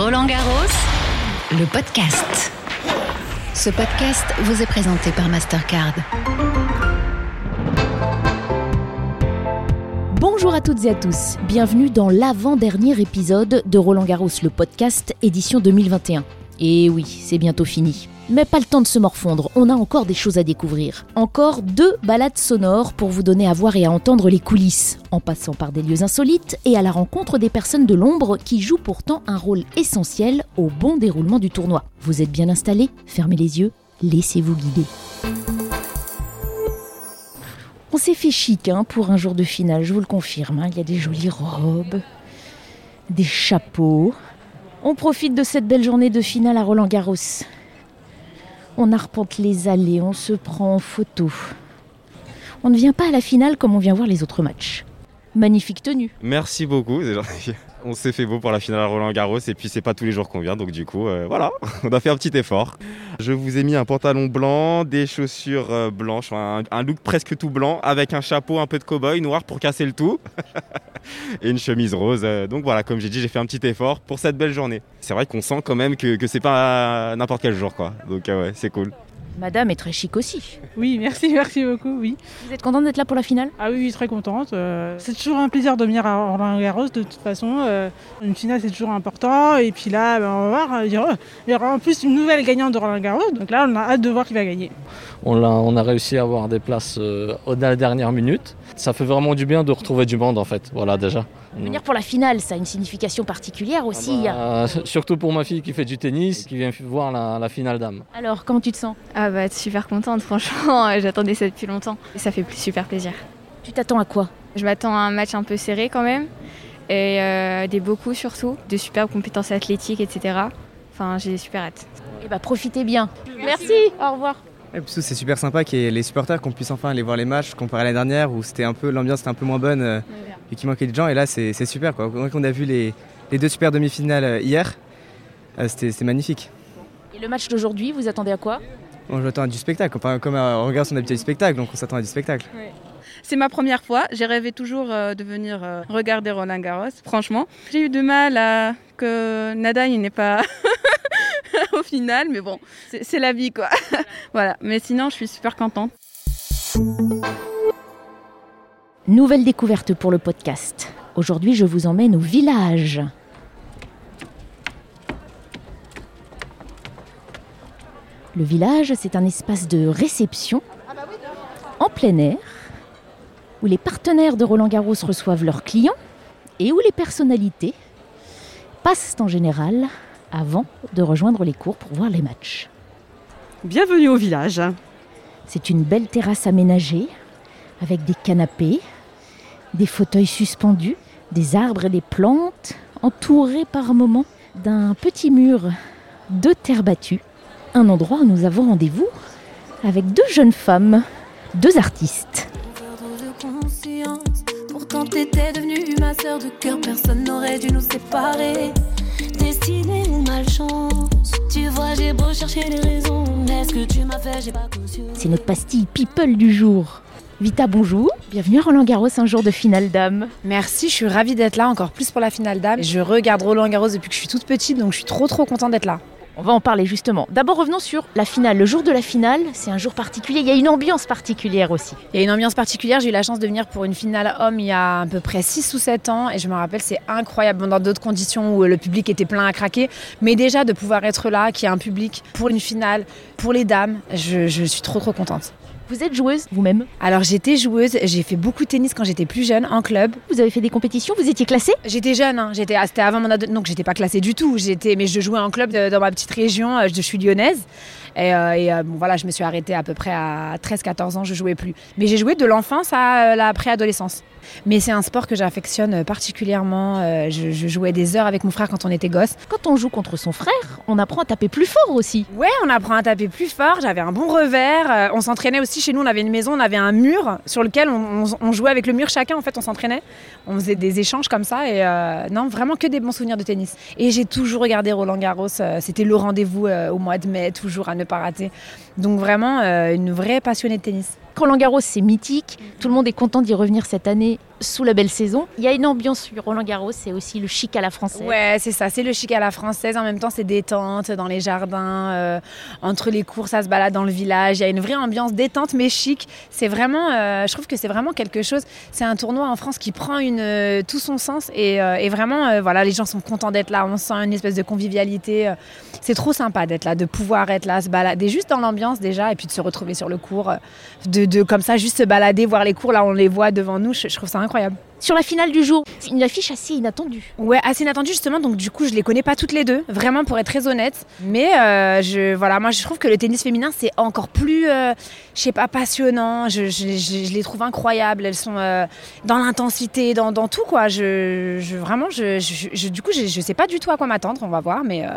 Roland Garros, le podcast. Ce podcast vous est présenté par Mastercard. Bonjour à toutes et à tous, bienvenue dans l'avant-dernier épisode de Roland Garros, le podcast édition 2021. Et oui, c'est bientôt fini. Mais pas le temps de se morfondre, on a encore des choses à découvrir. Encore deux balades sonores pour vous donner à voir et à entendre les coulisses, en passant par des lieux insolites et à la rencontre des personnes de l'ombre qui jouent pourtant un rôle essentiel au bon déroulement du tournoi. Vous êtes bien installés Fermez les yeux, laissez-vous guider. On s'est fait chic hein, pour un jour de finale, je vous le confirme. hein. Il y a des jolies robes, des chapeaux. On profite de cette belle journée de finale à Roland Garros. On arpente les allées, on se prend en photo. On ne vient pas à la finale comme on vient voir les autres matchs. Magnifique tenue. Merci beaucoup. On s'est fait beau pour la finale à Roland Garros et puis c'est pas tous les jours qu'on vient donc du coup euh, voilà, on a fait un petit effort. Je vous ai mis un pantalon blanc, des chaussures euh, blanches, un, look presque tout blanc avec un chapeau un peu de cow-boy noir pour casser le tout et une chemise rose. Euh, Donc voilà, comme j'ai dit, j'ai fait un petit effort pour cette belle journée. C'est vrai qu'on sent quand même que, c'est pas n'importe quel jour quoi. Donc ouais, c'est cool. Madame est très chic aussi. Oui, merci, merci beaucoup, oui. Vous êtes contente d'être là pour la finale? Ah oui, oui, très contente. euh, c'est toujours un plaisir de venir à Roland Garros, de toute façon. euh, une finale, c'est toujours important. Et puis là, ben, on va voir. Il y, aura, il y aura en plus une nouvelle gagnante de Roland Garros. Donc là, on a hâte de voir qui va gagner. On a, on a réussi à avoir des places euh, au- dans la dernière minute. Ça fait vraiment du bien de retrouver du monde en fait, voilà déjà. Venir pour la finale, ça a une signification particulière aussi. Ah bah, surtout pour ma fille qui fait du tennis, qui vient voir la, la finale dame. Alors, comment tu te sens? Ah bah super contente franchement, j'attendais ça depuis longtemps. Et ça fait plus- super plaisir. Tu t'attends à quoi? Je m'attends à un match un peu serré quand même, et euh, des beaux coups surtout, de superbes compétences athlétiques, etc. Enfin j'ai super hâte. Eh bah, profitez bien. Merci. Au revoir. Et puis surtout, c'est super sympa qu'il y ait les supporters qu'on puisse enfin aller voir les matchs comparé à l'année dernière où c'était un peu l'ambiance était un peu moins bonne euh, et qu'il manquait de gens et là c'est c'est super quoi. Quand on a vu les, les deux super demi-finales euh, hier, euh, c'était magnifique. Et le match d'aujourd'hui, vous attendez à quoi? On attend à du spectacle, enfin, comme on regarde son habitude du spectacle donc on s'attend à du spectacle. C'est ma première fois. J'ai rêvé toujours euh, de venir regarder Roland Garros. Franchement, j'ai eu du mal à que Nadal n'est pas final, mais bon, c'est la vie quoi. voilà. Mais sinon, je suis super contente. Nouvelle découverte pour le podcast. Aujourd'hui, je vous emmène au village. Le village, c'est un espace de réception en plein air où les partenaires de Roland Garros reçoivent leurs clients et où les personnalités passent en général avant de rejoindre les cours pour voir les matchs. Bienvenue au village. C'est une belle terrasse aménagée avec des canapés, des fauteuils suspendus, des arbres et des plantes, entourés par moments d'un petit mur de terre battue. Un endroit où nous avons rendez-vous avec deux jeunes femmes, deux artistes. Pourtant t'étais devenue ma sœur de cœur, personne n'aurait dû nous séparer. Destinée ou malchance, tu vois j'ai beau chercher les raisons, mais ce que tu m'as fait j'ai pas cautionné. C'est notre pastille people du jour. Vita, bonjour. Bienvenue à Roland Garros, un jour de finale dame. Merci, je suis ravie d'être là, encore plus pour la finale dame. Je regarde Roland Garros depuis que je suis toute petite, donc je suis trop trop contente d'être là. On va en parler justement. D'abord revenons sur la finale. Le jour de la finale, c'est un jour particulier. Il y a une ambiance particulière aussi. Il y a une ambiance particulière, j'ai eu la chance de venir pour une finale homme il y a à peu près 6 ou 7 ans et je me rappelle c'est incroyable dans d'autres conditions où le public était plein à craquer, mais déjà de pouvoir être là, qu'il y a un public pour une finale, pour les dames, je, je suis trop trop contente. Vous êtes joueuse vous-même Alors j'étais joueuse, j'ai fait beaucoup de tennis quand j'étais plus jeune en club. Vous avez fait des compétitions Vous étiez classée J'étais jeune, hein, j'étais, ah, c'était avant mon ado, donc j'étais pas classée du tout. J'étais, mais je jouais en club de- dans ma petite région. euh, Je suis lyonnaise. Et, euh, et, euh, bon, voilà, je me suis arrêtée à peu près à 13-14 ans, je jouais plus. Mais j'ai joué de l'enfance à euh, la préadolescence. Mais c'est un sport que j'affectionne particulièrement. Je, je jouais des heures avec mon frère quand on était gosse. Quand on joue contre son frère, on apprend à taper plus fort aussi. Ouais, on apprend à taper plus fort. J'avais un bon revers. On s'entraînait aussi chez nous. On avait une maison, on avait un mur sur lequel on, on- on jouait avec le mur chacun. En fait, on s'entraînait. On faisait des échanges comme ça. Et euh, non, vraiment que des bons souvenirs de tennis. Et j'ai toujours regardé Roland Garros. C'était le rendez-vous au mois de mai, toujours à ne Donc vraiment euh, une vraie passionnée de tennis. Roland Garros, c'est mythique. Tout le monde est content d'y revenir cette année. Sous la belle saison. Il y a une ambiance sur Roland Garros, c'est aussi le chic à la française. Ouais, c'est ça, c'est le chic à la française. En même temps, c'est détente dans les jardins, euh, entre les cours, ça se balade dans le village. Il y a une vraie ambiance détente mais chic. C'est vraiment, euh, je trouve que c'est vraiment quelque chose. C'est un tournoi en France qui prend euh, tout son sens et, vraiment, voilà, les gens sont contents d'être là. On sent une espèce de convivialité. C'est trop sympa d'être là, de pouvoir être là, se balader juste dans l'ambiance déjà et puis de se retrouver sur le cours, de, de comme ça juste se balader, voir les cours. Là, on les voit devant nous. Je, je trouve ça incroyable. Sur la finale du jour, c'est une affiche assez inattendue. Ouais, assez inattendue justement. Donc du coup, je les connais pas toutes les deux, vraiment pour être très honnête. Mais euh, je, voilà, moi je trouve que le tennis féminin c'est encore plus, euh, je sais pas, passionnant. Je, je, je, les trouve incroyables. Elles sont euh, dans l'intensité, dans, dans, tout quoi. Je, vraiment, je, du coup, je, sais pas du tout à quoi m'attendre. On va voir, mais euh,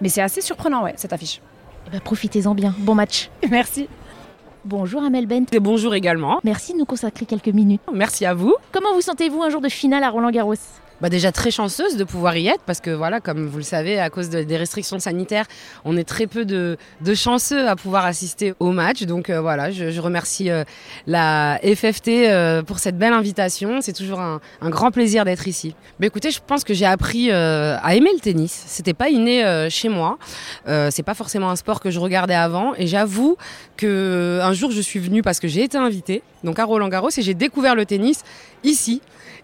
mais c'est assez surprenant, ouais, cette affiche. Eh ben, profitez-en bien. Bon match. Merci. Bonjour Amel Bent. Et bonjour également. Merci de nous consacrer quelques minutes. Merci à vous. Comment vous sentez-vous un jour de finale à Roland Garros bah déjà très chanceuse de pouvoir y être parce que voilà, comme vous le savez, à cause des restrictions sanitaires, on est très peu de, chanceux à pouvoir assister au match. Donc euh, voilà, je, remercie euh, la FFT euh, pour cette belle invitation. C'est toujours un, un, grand plaisir d'être ici. Mais écoutez, je pense que j'ai appris à aimer le tennis. C'était pas inné chez moi. c'est pas forcément un sport que je regardais avant. Et j'avoue que un jour je suis venue parce que j'ai été invitée donc à Roland Garros et j'ai découvert le tennis ici.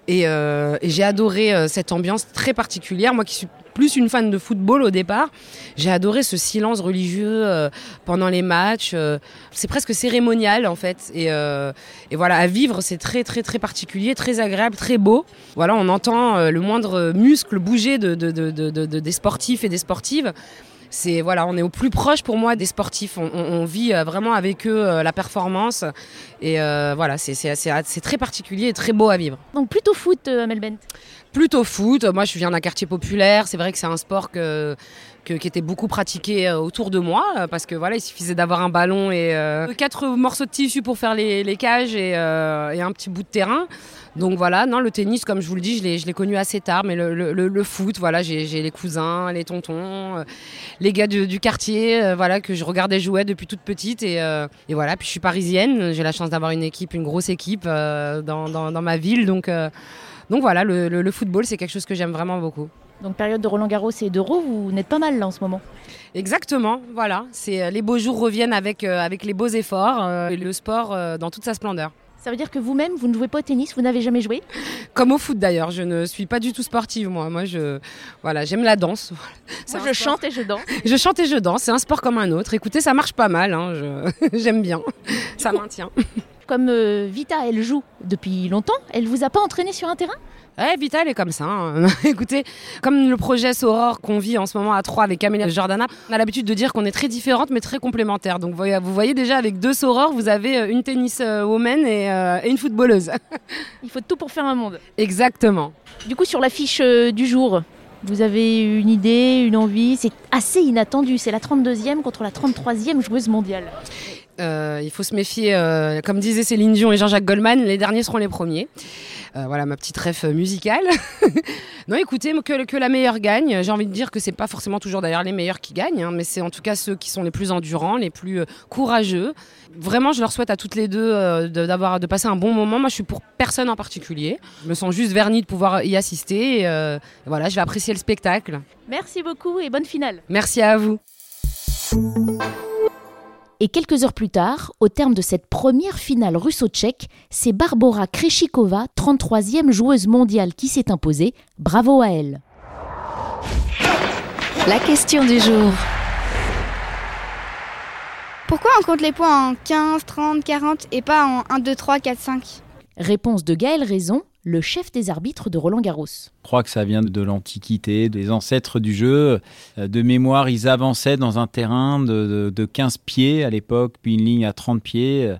Et, euh, j'ai adoré euh, cette ambiance très particulière. Moi qui suis plus une fan de football au départ, j'ai adoré ce silence religieux euh, pendant les matchs. Euh, c'est presque cérémonial en fait. Et, euh, et voilà, à vivre, c'est très très très particulier, très agréable, très beau. Voilà, on entend le moindre muscle bouger de, de, de, des sportifs et des sportives c'est voilà, on est au plus proche pour moi des sportifs. On, vit euh, vraiment avec eux euh, la performance et euh, voilà, c'est très particulier et très beau à vivre. Donc plutôt foot, Melbent Plutôt foot. Moi, je viens d'un quartier populaire. C'est vrai que c'est un sport que, qui était beaucoup pratiqué autour de moi parce que voilà, il suffisait d'avoir un ballon et euh, quatre morceaux de tissu pour faire les, cages et, euh, et, un petit bout de terrain. Donc voilà, non, le tennis, comme je vous le dis, je l'ai connu assez tard, mais le, foot, voilà, j'ai les cousins, les tontons, euh, les gars du, quartier, euh, voilà, que je regardais jouer depuis toute petite et, euh, et voilà. Puis je suis parisienne, j'ai la chance d'avoir une équipe, une grosse équipe dans, dans, dans, ma ville, donc donc voilà, le, le, le football, c'est quelque chose que j'aime vraiment beaucoup. Donc période de Roland Garros et d'Euro, vous n'êtes pas mal là en ce moment. Exactement, voilà. C'est les beaux jours reviennent avec avec les beaux efforts euh, et le sport euh, dans toute sa splendeur. Ça veut dire que vous-même, vous ne jouez pas au tennis, vous n'avez jamais joué? Comme au foot d'ailleurs, je ne suis pas du tout sportive moi. Moi, je voilà, j'aime la danse. Moi, je chante et je danse. Je chante et je danse. C'est un sport comme un autre. Écoutez, ça marche pas mal. Hein. Je... j'aime bien. Ça maintient. Comme euh, Vita, elle joue depuis longtemps. Elle vous a pas entraîné sur un terrain? Ouais, Vita, elle est comme ça. Hein. Écoutez, comme le projet Soror qu'on vit en ce moment à trois avec Camélia Jordana, on a l'habitude de dire qu'on est très différentes mais très complémentaires. Donc vous voyez déjà avec deux Soror, vous avez une tennis woman et, euh, et une footballeuse. Il faut tout pour faire un monde. Exactement. Du coup, sur l'affiche euh, du jour, vous avez une idée, une envie? C'est assez inattendu. C'est la 32e contre la 33e joueuse mondiale. Euh, il faut se méfier, euh, comme disaient Céline Dion et Jean-Jacques Goldman, les derniers seront les premiers. Euh, voilà ma petite ref musicale. non, écoutez, que, que, la meilleure gagne. J'ai envie de dire que c'est pas forcément toujours d'ailleurs les meilleurs qui gagnent, hein, mais c'est en tout cas ceux qui sont les plus endurants, les plus courageux. Vraiment, je leur souhaite à toutes les deux d'avoir de, passer un bon moment. Moi, je suis pour personne en particulier. Je me sens juste vernie de pouvoir y assister. Et, voilà, je vais apprécier le spectacle. Merci beaucoup et bonne finale. Merci à vous. Et quelques heures plus tard, au terme de cette première finale russo-tchèque, c'est Barbara Kreshikova, 33e joueuse mondiale, qui s'est imposée. Bravo à elle. La question du jour. Pourquoi on compte les points en 15, 30, 40 et pas en 1, 2, 3, 4, 5 Réponse de Gaël Raison, le chef des arbitres de Roland Garros. Je crois que ça vient de l'Antiquité, des ancêtres du jeu. De mémoire, ils avançaient dans un terrain de, de, de 15 pieds à l'époque, puis une ligne à 30 pieds.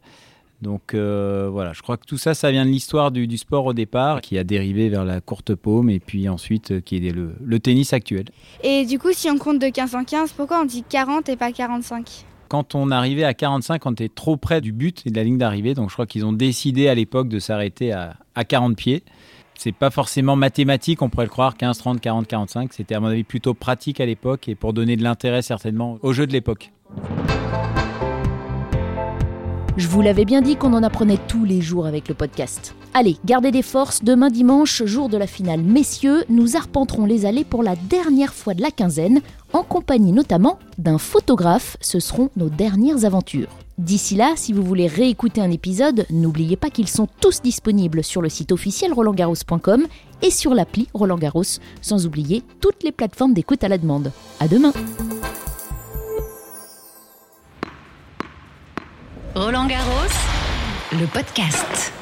Donc euh, voilà, je crois que tout ça, ça vient de l'histoire du, du, sport au départ, qui a dérivé vers la courte paume, et puis ensuite euh, qui est le, le tennis actuel. Et du coup, si on compte de 15 en 15, pourquoi on dit 40 et pas 45 quand on arrivait à 45, on était trop près du but et de la ligne d'arrivée. Donc je crois qu'ils ont décidé à l'époque de s'arrêter à, à 40 pieds. C'est pas forcément mathématique, on pourrait le croire, 15, 30, 40, 45. C'était à mon avis plutôt pratique à l'époque et pour donner de l'intérêt certainement au jeu de l'époque. Je vous l'avais bien dit qu'on en apprenait tous les jours avec le podcast. Allez, gardez des forces, demain dimanche, jour de la finale messieurs, nous arpenterons les allées pour la dernière fois de la quinzaine, en compagnie notamment d'un photographe, ce seront nos dernières aventures. D'ici là, si vous voulez réécouter un épisode, n'oubliez pas qu'ils sont tous disponibles sur le site officiel rolandgarros.com et sur l'appli Roland Garros, sans oublier toutes les plateformes d'écoute à la demande. À demain Roland Garros, le podcast.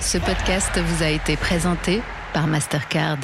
Ce podcast vous a été présenté par Mastercard.